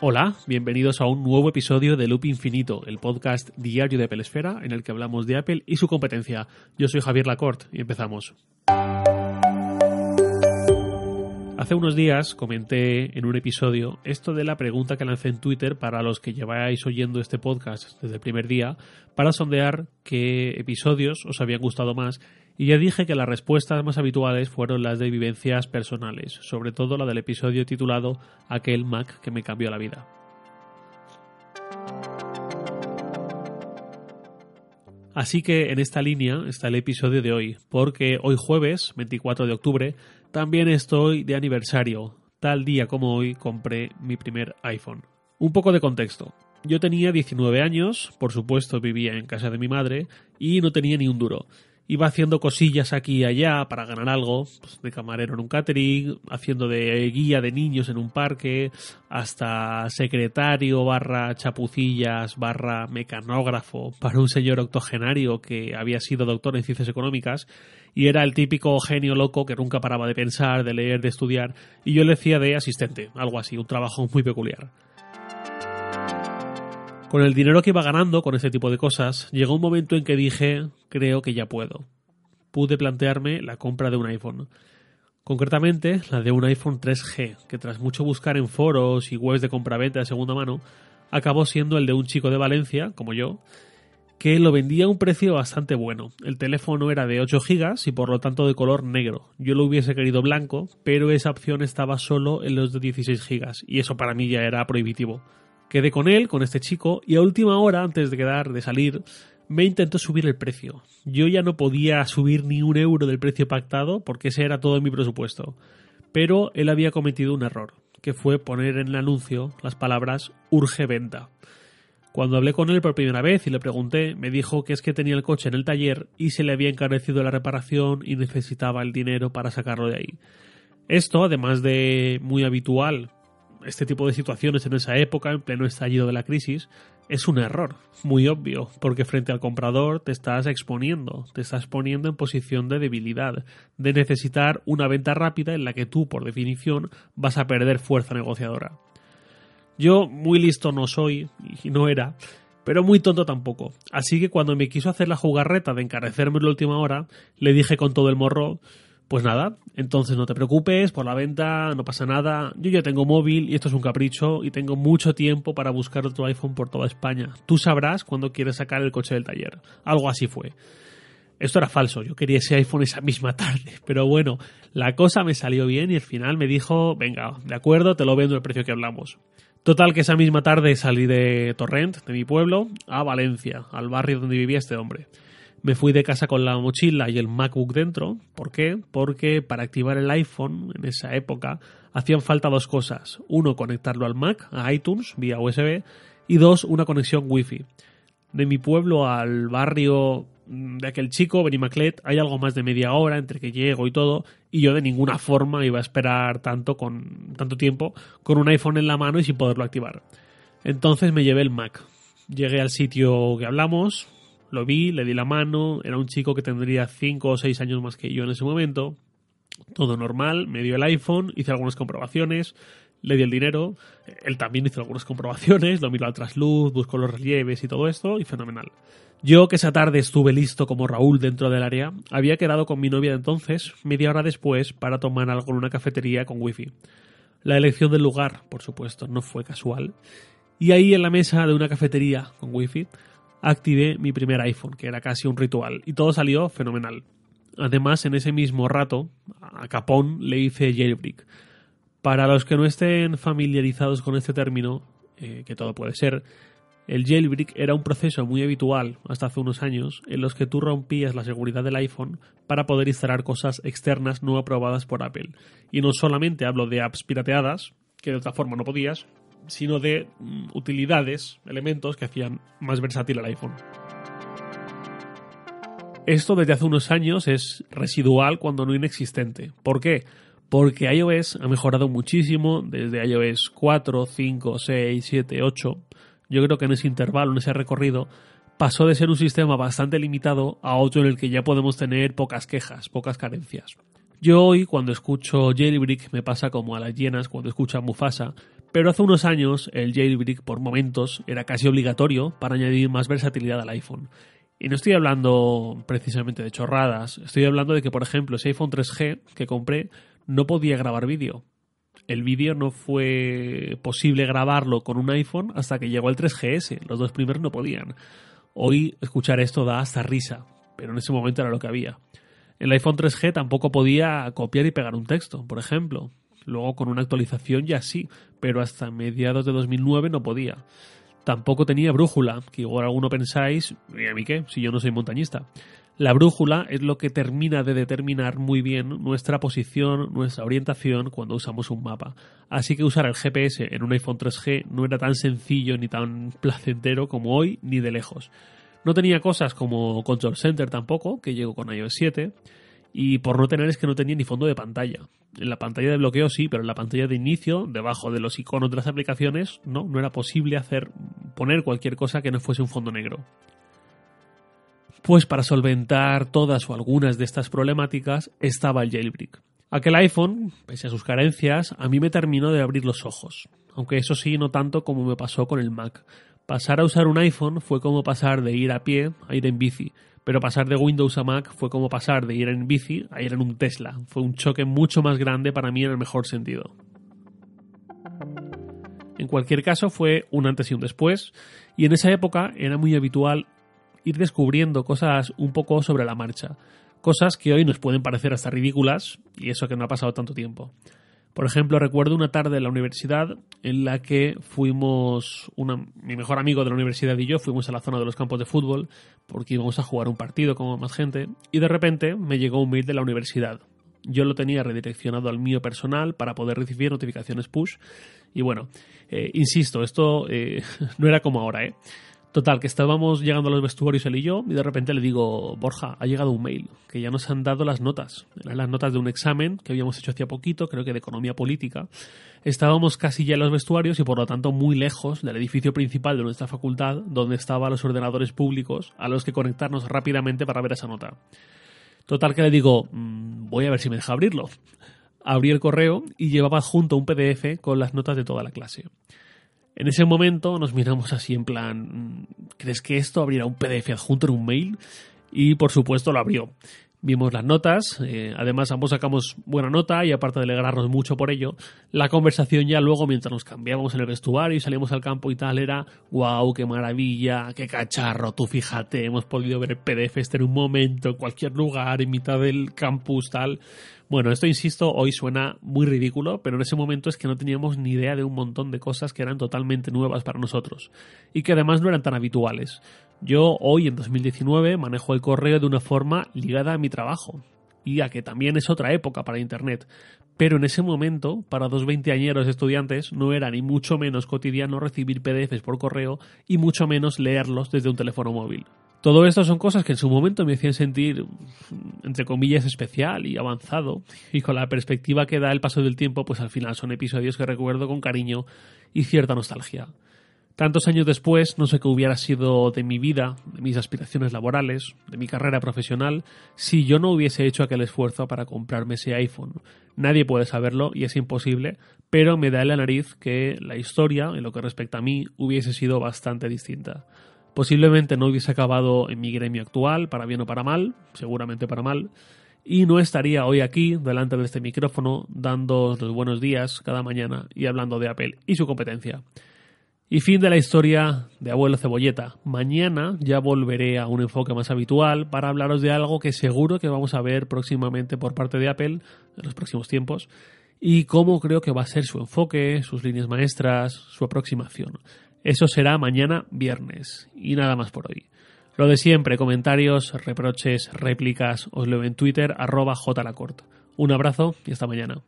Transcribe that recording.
Hola, bienvenidos a un nuevo episodio de Loop Infinito, el podcast diario de Apple Esfera en el que hablamos de Apple y su competencia. Yo soy Javier Lacorte y empezamos. Hace unos días comenté en un episodio esto de la pregunta que lancé en Twitter para los que lleváis oyendo este podcast desde el primer día para sondear qué episodios os habían gustado más y ya dije que las respuestas más habituales fueron las de vivencias personales, sobre todo la del episodio titulado Aquel Mac que me cambió la vida. Así que en esta línea está el episodio de hoy, porque hoy jueves, 24 de octubre, también estoy de aniversario. Tal día como hoy compré mi primer iPhone. Un poco de contexto. Yo tenía 19 años, por supuesto vivía en casa de mi madre y no tenía ni un duro iba haciendo cosillas aquí y allá para ganar algo, pues, de camarero en un catering, haciendo de guía de niños en un parque, hasta secretario barra chapucillas barra mecanógrafo para un señor octogenario que había sido doctor en ciencias económicas y era el típico genio loco que nunca paraba de pensar, de leer, de estudiar, y yo le decía de asistente, algo así, un trabajo muy peculiar. Con el dinero que iba ganando con ese tipo de cosas, llegó un momento en que dije, creo que ya puedo. Pude plantearme la compra de un iPhone. Concretamente, la de un iPhone 3G, que tras mucho buscar en foros y webs de compraventa de segunda mano, acabó siendo el de un chico de Valencia, como yo, que lo vendía a un precio bastante bueno. El teléfono era de 8 GB y por lo tanto de color negro. Yo lo hubiese querido blanco, pero esa opción estaba solo en los de 16 GB y eso para mí ya era prohibitivo. Quedé con él, con este chico, y a última hora, antes de quedar, de salir, me intentó subir el precio. Yo ya no podía subir ni un euro del precio pactado porque ese era todo mi presupuesto. Pero él había cometido un error, que fue poner en el anuncio las palabras urge venta. Cuando hablé con él por primera vez y le pregunté, me dijo que es que tenía el coche en el taller y se le había encarecido la reparación y necesitaba el dinero para sacarlo de ahí. Esto, además de muy habitual este tipo de situaciones en esa época, en pleno estallido de la crisis, es un error, muy obvio, porque frente al comprador te estás exponiendo, te estás poniendo en posición de debilidad, de necesitar una venta rápida en la que tú, por definición, vas a perder fuerza negociadora. Yo muy listo no soy, y no era, pero muy tonto tampoco. Así que cuando me quiso hacer la jugarreta de encarecerme en la última hora, le dije con todo el morro, pues nada, entonces no te preocupes por la venta, no pasa nada. Yo ya tengo móvil y esto es un capricho y tengo mucho tiempo para buscar otro iPhone por toda España. Tú sabrás cuándo quieres sacar el coche del taller. Algo así fue. Esto era falso, yo quería ese iPhone esa misma tarde, pero bueno, la cosa me salió bien y al final me dijo, venga, de acuerdo, te lo vendo el precio que hablamos. Total que esa misma tarde salí de Torrent, de mi pueblo, a Valencia, al barrio donde vivía este hombre. Me fui de casa con la mochila y el MacBook dentro. ¿Por qué? Porque para activar el iPhone en esa época hacían falta dos cosas. Uno, conectarlo al Mac, a iTunes, vía USB. Y dos, una conexión Wi-Fi. De mi pueblo al barrio de aquel chico, Benimaclet, hay algo más de media hora entre que llego y todo, y yo de ninguna forma iba a esperar tanto con tanto tiempo con un iPhone en la mano y sin poderlo activar. Entonces me llevé el Mac. Llegué al sitio que hablamos, lo vi, le di la mano, era un chico que tendría 5 o 6 años más que yo en ese momento. Todo normal, me dio el iPhone, hice algunas comprobaciones, le di el dinero, él también hizo algunas comprobaciones, lo miró al trasluz, buscó los relieves y todo esto, y fenomenal. Yo, que esa tarde estuve listo como Raúl dentro del área, había quedado con mi novia de entonces, media hora después, para tomar algo en una cafetería con wifi. La elección del lugar, por supuesto, no fue casual. Y ahí en la mesa de una cafetería con wifi activé mi primer iPhone, que era casi un ritual, y todo salió fenomenal. Además, en ese mismo rato, a Capón le hice jailbreak. Para los que no estén familiarizados con este término, eh, que todo puede ser, el jailbreak era un proceso muy habitual hasta hace unos años en los que tú rompías la seguridad del iPhone para poder instalar cosas externas no aprobadas por Apple. Y no solamente hablo de apps pirateadas, que de otra forma no podías, sino de mm, utilidades, elementos que hacían más versátil el iPhone. Esto desde hace unos años es residual cuando no inexistente. ¿Por qué? Porque iOS ha mejorado muchísimo desde iOS 4, 5, 6, 7, 8. Yo creo que en ese intervalo, en ese recorrido, pasó de ser un sistema bastante limitado a otro en el que ya podemos tener pocas quejas, pocas carencias. Yo hoy, cuando escucho Jailbreak, me pasa como a las llenas cuando escuchan Mufasa, Pero hace unos años el jailbreak por momentos era casi obligatorio para añadir más versatilidad al iPhone. Y no estoy hablando precisamente de chorradas, estoy hablando de que, por ejemplo, ese iPhone 3G que compré no podía grabar vídeo. El vídeo no fue posible grabarlo con un iPhone hasta que llegó el 3GS. Los dos primeros no podían. Hoy escuchar esto da hasta risa, pero en ese momento era lo que había. El iPhone 3G tampoco podía copiar y pegar un texto, por ejemplo. Luego con una actualización ya sí, pero hasta mediados de 2009 no podía. Tampoco tenía brújula, que igual alguno pensáis, ¿y a mí qué? Si yo no soy montañista. La brújula es lo que termina de determinar muy bien nuestra posición, nuestra orientación cuando usamos un mapa. Así que usar el GPS en un iPhone 3G no era tan sencillo ni tan placentero como hoy, ni de lejos. No tenía cosas como Control Center tampoco, que llegó con iOS 7, y por no tener es que no tenía ni fondo de pantalla. En la pantalla de bloqueo sí, pero en la pantalla de inicio, debajo de los iconos de las aplicaciones, no, no era posible hacer poner cualquier cosa que no fuese un fondo negro. Pues para solventar todas o algunas de estas problemáticas estaba el jailbreak. Aquel iPhone, pese a sus carencias, a mí me terminó de abrir los ojos, aunque eso sí, no tanto como me pasó con el Mac. Pasar a usar un iPhone fue como pasar de ir a pie a ir en bici, pero pasar de Windows a Mac fue como pasar de ir en bici a ir en un Tesla. Fue un choque mucho más grande para mí en el mejor sentido. En cualquier caso, fue un antes y un después, y en esa época era muy habitual ir descubriendo cosas un poco sobre la marcha, cosas que hoy nos pueden parecer hasta ridículas, y eso que no ha pasado tanto tiempo. Por ejemplo, recuerdo una tarde en la universidad en la que fuimos, mi mejor amigo de la universidad y yo fuimos a la zona de los campos de fútbol porque íbamos a jugar un partido con más gente y de repente me llegó un mail de la universidad. Yo lo tenía redireccionado al mío personal para poder recibir notificaciones push y bueno, eh, insisto, esto eh, no era como ahora, ¿eh? Total, que estábamos llegando a los vestuarios él y yo, y de repente le digo, Borja, ha llegado un mail, que ya nos han dado las notas. Eran las notas de un examen que habíamos hecho hacía poquito, creo que de economía política. Estábamos casi ya en los vestuarios y por lo tanto muy lejos del edificio principal de nuestra facultad, donde estaban los ordenadores públicos a los que conectarnos rápidamente para ver esa nota. Total, que le digo, mm, voy a ver si me deja abrirlo. Abrí el correo y llevaba junto un PDF con las notas de toda la clase. En ese momento nos miramos así en plan, ¿crees que esto abrirá un PDF adjunto en un mail? Y por supuesto lo abrió. Vimos las notas, eh, además ambos sacamos buena nota y aparte de alegrarnos mucho por ello, la conversación ya luego mientras nos cambiábamos en el vestuario y salíamos al campo y tal era, wow, qué maravilla, qué cacharro, tú fíjate, hemos podido ver el PDF este en un momento, en cualquier lugar, en mitad del campus, tal. Bueno, esto, insisto, hoy suena muy ridículo, pero en ese momento es que no teníamos ni idea de un montón de cosas que eran totalmente nuevas para nosotros y que además no eran tan habituales. Yo hoy, en 2019, manejo el correo de una forma ligada a mi trabajo y a que también es otra época para Internet. Pero en ese momento, para dos veinteañeros estudiantes, no era ni mucho menos cotidiano recibir PDFs por correo y mucho menos leerlos desde un teléfono móvil. Todo esto son cosas que en su momento me hacían sentir, entre comillas, especial y avanzado. Y con la perspectiva que da el paso del tiempo, pues al final son episodios que recuerdo con cariño y cierta nostalgia. Tantos años después, no sé qué hubiera sido de mi vida, de mis aspiraciones laborales, de mi carrera profesional, si yo no hubiese hecho aquel esfuerzo para comprarme ese iPhone. Nadie puede saberlo y es imposible, pero me da en la nariz que la historia, en lo que respecta a mí, hubiese sido bastante distinta. Posiblemente no hubiese acabado en mi gremio actual, para bien o para mal, seguramente para mal, y no estaría hoy aquí, delante de este micrófono, dando los buenos días cada mañana y hablando de Apple y su competencia. Y fin de la historia de Abuelo Cebolleta. Mañana ya volveré a un enfoque más habitual para hablaros de algo que seguro que vamos a ver próximamente por parte de Apple en los próximos tiempos y cómo creo que va a ser su enfoque, sus líneas maestras, su aproximación. Eso será mañana viernes. Y nada más por hoy. Lo de siempre, comentarios, reproches, réplicas, os leo en Twitter, arroba jlacort. Un abrazo y hasta mañana.